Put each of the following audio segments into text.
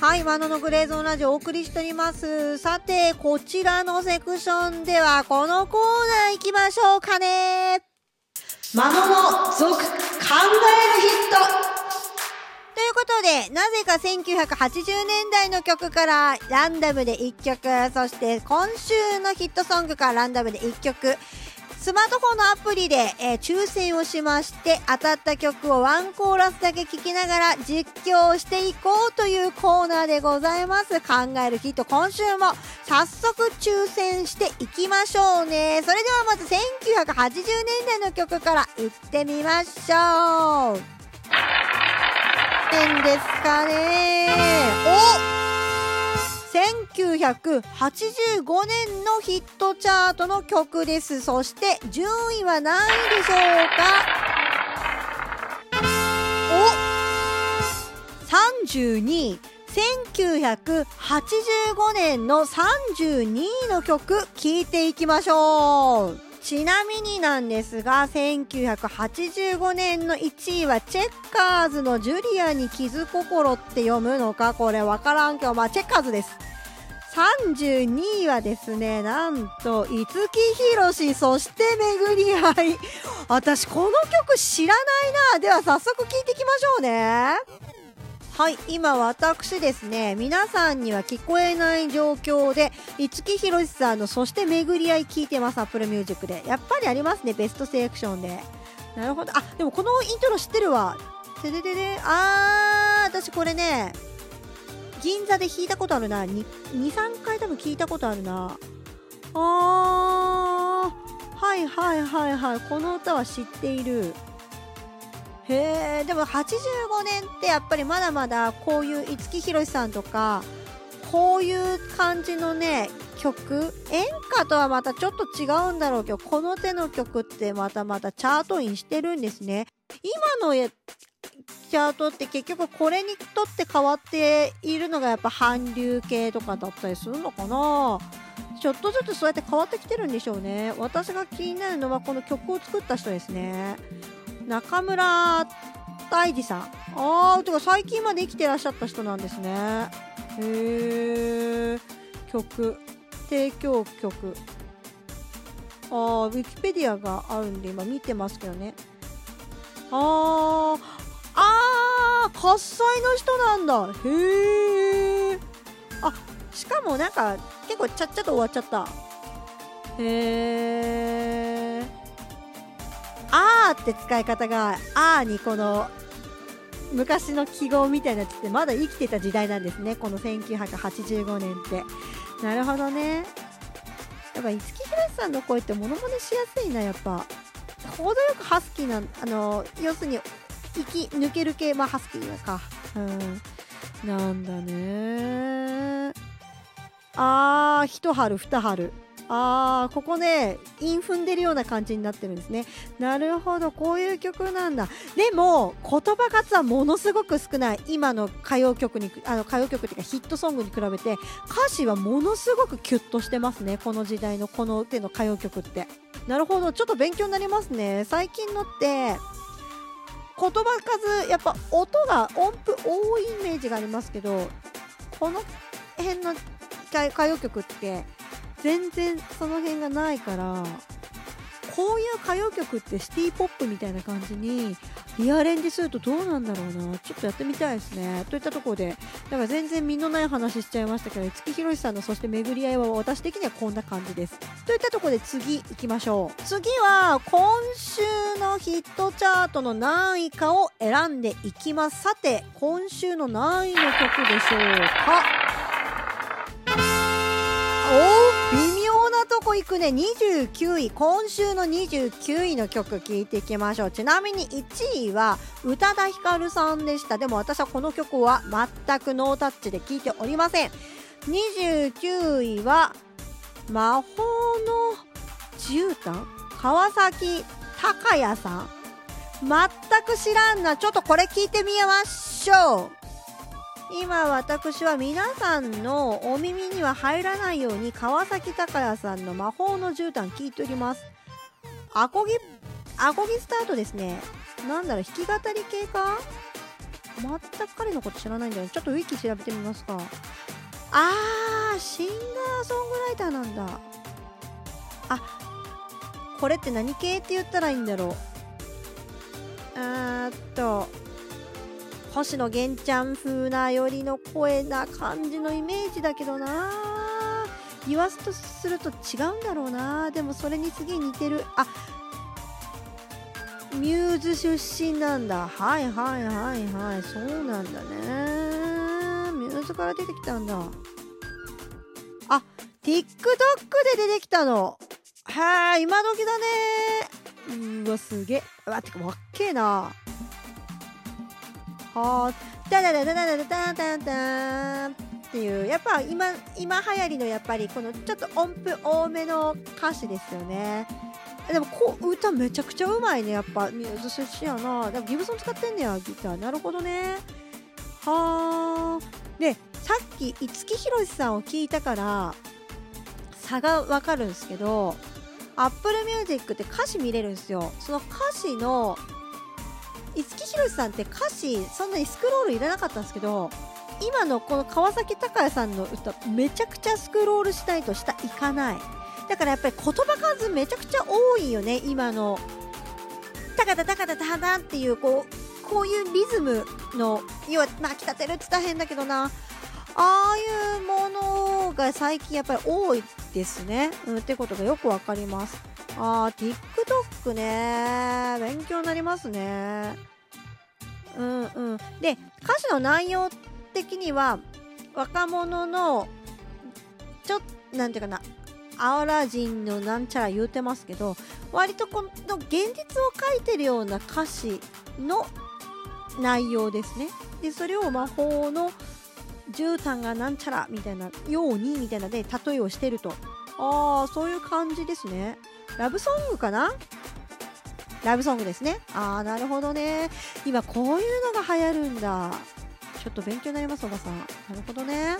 はい、マノのグレーゾーンラジオお送りしております。さて、こちらのセクションでは、このコーナー行きましょうかね。マノの続考えるヒットということで、なぜか1980年代の曲からランダムで1曲、そして今週のヒットソングからランダムで1曲、スマートフォンのアプリで、えー抽選をしまして、当たった曲をワンコーラスだけ聴きながら実況していこうというコーナーでございます。考えるヒット、今週も早速抽選していきましょうね。それではまず1980年代の曲から行ってみましょう。円ですかね？お1985年のヒットチャートの曲です。そして順位は何位でしょうか？お !32 位。1985年の32位の曲聴いていきましょう。ちなみになんですが、1985年の1位はチェッカーズのジュリアに傷心って読むのか？これわからんけど、まあチェッカーズです。32位はですね、なんと、五木ひろし、そして巡り合い。私、この曲知らないな。では、早速聴いていきましょうね。はい、今私ですね、皆さんには聞こえない状況で、五木ひろしさんのそして巡り合い聞いてます、Apple Music で。やっぱりありますね、ベストセレクションで。なるほど。あ、でもこのイントロ知ってるわ。てででで、あー、私これね、銀座で弾いたことあるな。23回多分聞いたことあるな。あー、はいはいはいはい。この歌は知っている。へえでも85年ってやっぱりまだまだこういう五木ひろしさんとかこういう感じのね曲演歌とはまたちょっと違うんだろうけどこの手の曲ってまたまたチャートインしてるんですね今のチャートって結局これにとって変わっているのがやっぱ韓流系とかだったりするのかな？ちょっとずつそうやって変わってきてるんでしょうね。私が気になるのはこの曲を作った人ですね。中村大二さん。あーてか最近まで生きてらっしゃった人なんですね。へえ曲。提供曲。あーウィキペディアがあるんで今見てますけどね。ああ喝采の人なんだ。へえあしかもなんか結構ちゃっちゃと終わっちゃった。へえあーって使い方があーにこの昔の記号みたいなやつってまだ生きてた時代なんですね。この1985年って。なるほどね。やっぱ五木ひろしさんの声ってモノマネしやすいなやっぱ。程よくハスキーなあの要するに息抜ける系まあハスキーか？うん。なんだね。あー一春二春。あーここね韻踏んでるような感じになってるんですね。なるほどこういう曲なんだ。でも言葉数はものすごく少ない。今の歌謡曲にあの歌謡曲っていうかヒットソングに比べて歌詞はものすごくキュッとしてますね。この時代のこの手の歌謡曲って。なるほどちょっと勉強になりますね。最近のって言葉数やっぱ音が音符多いイメージがありますけどこの辺の歌歌謡曲って全然その辺がないからこういう歌謡曲ってシティポップみたいな感じにリアレンジするとどうなんだろうな。ちょっとやってみたいですね。といったところでだから全然身のない話しちゃいましたけど五木ひろしさんのそして巡り合いは私的にはこんな感じです。といったところで次行きましょう。次は今週のヒットチャートの何位かを選んでいきます。さて今週の何位の曲でしょうか？こ行くね29位今週の29位の曲聴いていきましょう。ちなみに1位は宇多田ヒカルさんでした。でも私はこの曲は全くノータッチで聴いておりません。29位は魔法の絨毯？川崎隆也さん。全く知らんな。ちょっとこれ聞いてみましょう。今私は皆さんのお耳には入らないように川崎隆也さんの魔法の絨毯聞いております。アコギアコギスタートですね。なんだろう弾き語り系か？全く彼のこと知らないんだよちょっとウィキ調べてみますか。あーシンガーソングライターなんだ。あこれって何系って言ったらいいんだろう。あーっと星野源ちゃん風なよりの声な感じのイメージだけどな。言わすとすると違うんだろうな。でもそれにすげえ似てる。あミューズ出身なんだ。はいはいはいはい。そうなんだね。ミューズから出てきたんだ。あ TikTok で出てきたの。はー今時だね。うわすげえ。うわてかわっけえな。はあダダダダダダダダダン。っていうやっぱ今今流行りのやっぱりこのちょっと音符多めの歌詞ですよね。でもこう歌めちゃくちゃうまいねやっぱ。ミューズ出身やな。でもギブソン使ってんねやギター。なるほどね。はあでさっき五木ひろしさんを聞いたから差がわかるんですけど Apple Music って歌詞見れるんですよ。その歌詞の五木ひろしさんって歌詞そんなにスクロールいらなかったんですけど今のこの川崎隆也さんの歌めちゃくちゃスクロールしないと下いかない。だからやっぱり言葉数めちゃくちゃ多いよね今の。タカタタカタタタっていうこうこういうリズムの要はまあきたてるって大変だけどな。ああいうものが最近やっぱり多いですね、うん、ってことがよくわかります。あー TikTok ね。勉強になりますね。うん。うんで歌詞の内容的には若者のちょっとなんていうかなアオラジンのなんちゃら言うてますけど割とこの現実を書いてるような歌詞の内容ですね。でそれを魔法の絨毯がなんちゃらみたいなようにみたいなで例えをしてると。ああそういう感じですね。ラブソングかな？ラブソングですね。ああなるほどね。今こういうのが流行るんだ。ちょっと勉強になりますおばさん。なるほどね。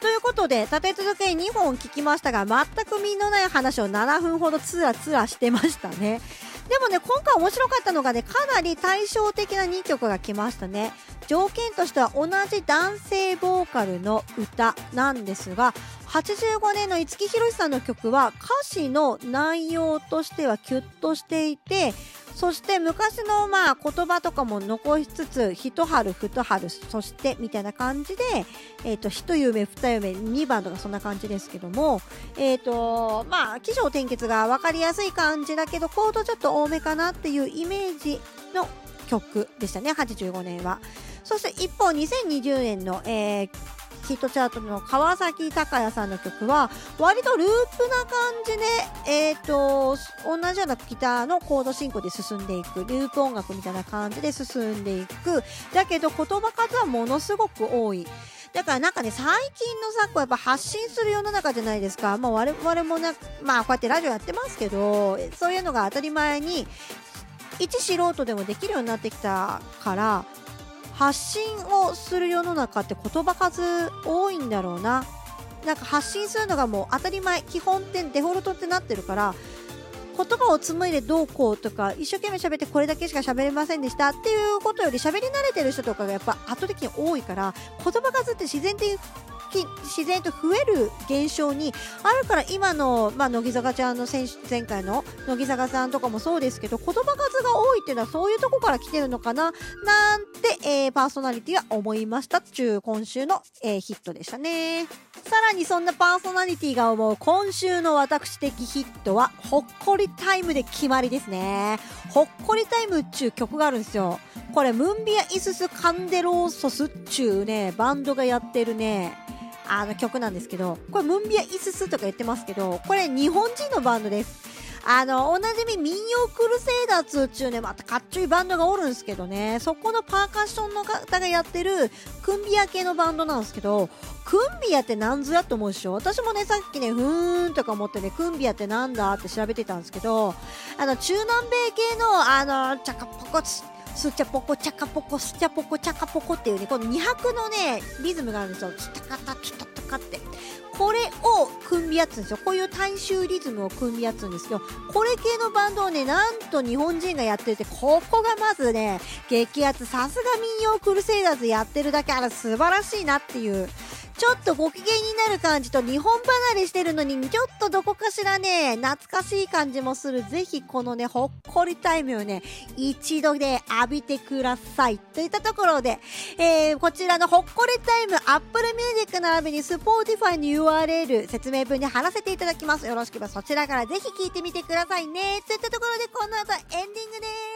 ということで立て続けに2本聞きましたが全く身のない話を7分ほどつらつらしてましたね。でもね今回面白かったのがねかなり対照的な2曲が来ましたね。条件としては同じ男性ボーカルの歌なんですが85年の五木ひろしさんの曲は歌詞の内容としてはキュッとしていてそして昔のまあ言葉とかも残しつつ一春二春そしてみたいな感じで、えー、と一夢二夢2番とかそんな感じですけどもえっ、ー、とまあ起承転結が分かりやすい感じだけどコードちょっと多めかなっていうイメージの曲でしたね85年は。そして一方2020年の、えーヒットチャートの川崎隆也さんの曲は割とループな感じで、えーと、同じようなギターのコード進行で進んでいくループ音楽みたいな感じで進んでいくだけど言葉数はものすごく多い。だからなんかね、最近の昨今やっぱ発信する世の中じゃないですか。まあ我々もな、まあこうやってラジオやってますけど、そういうのが当たり前に、一素人でもできるようになってきたから、発信をする世の中って言葉数多いんだろうな。なんか発信するのがもう当たり前。基本ってデフォルトってなってるから言葉を紡いでどうこうとか一生懸命喋ってこれだけしか喋れませんでした。っていうことより喋り慣れてる人とかがやっぱ圧倒的に多いから言葉数って自然的自然と増える現象にあるから今の、まあ、乃木坂ちゃんの選手前回の乃木坂さんとかもそうですけど言葉数が多いっていうのはそういうとこから来てるのかな。なんて、えー、パーソナリティは思いましたっちゅう今週の、えー、ヒットでしたね。さらにそんなパーソナリティが思う今週の私的ヒットはほっこりタイムで決まりですね。ほっこりタイムっちゅう曲があるんですよ。これムンビアイススカンデローソスっちゅうねバンドがやってるねあの曲なんですけど、これムンビアイススとか言ってますけど、これ日本人のバンドです。あの、おなじみ民謡クルセイダー2っていうね、またかっちょいバンドがおるんですけどね、そこのパーカッションの方がやってるクンビア系のバンドなんですけど、クンビアって何ぞやと思うでしょ。私もね、さっきね、ふーんとか思ってね、クンビアってなんだって調べてたんですけど、あの、中南米系の、あの、チャカポコツ、スチャポコチャカポコスチャポコチャカポコっていうねこの2拍のねリズムがあるんですよ。チタカタチタかって。これを組み合つんですよ。こういう大衆リズムを組み合つんですけどこれ系のバンドをねなんと日本人がやっててここがまずね激アツ。さすが民謡クルセイダーズやってるだけあら素晴らしいなっていうちょっとご機嫌になる感じと日本離れしてるのにちょっとどこかしらね懐かしい感じもする。ぜひこのねほっこりタイムをね一度で浴びてくださいといったところで、えー、こちらのほっこりタイム Apple Music 並びに Spotify の URL 説明文に貼らせていただきます。よろしければそちらからぜひ聞いてみてくださいね。といったところでこの後エンディングです。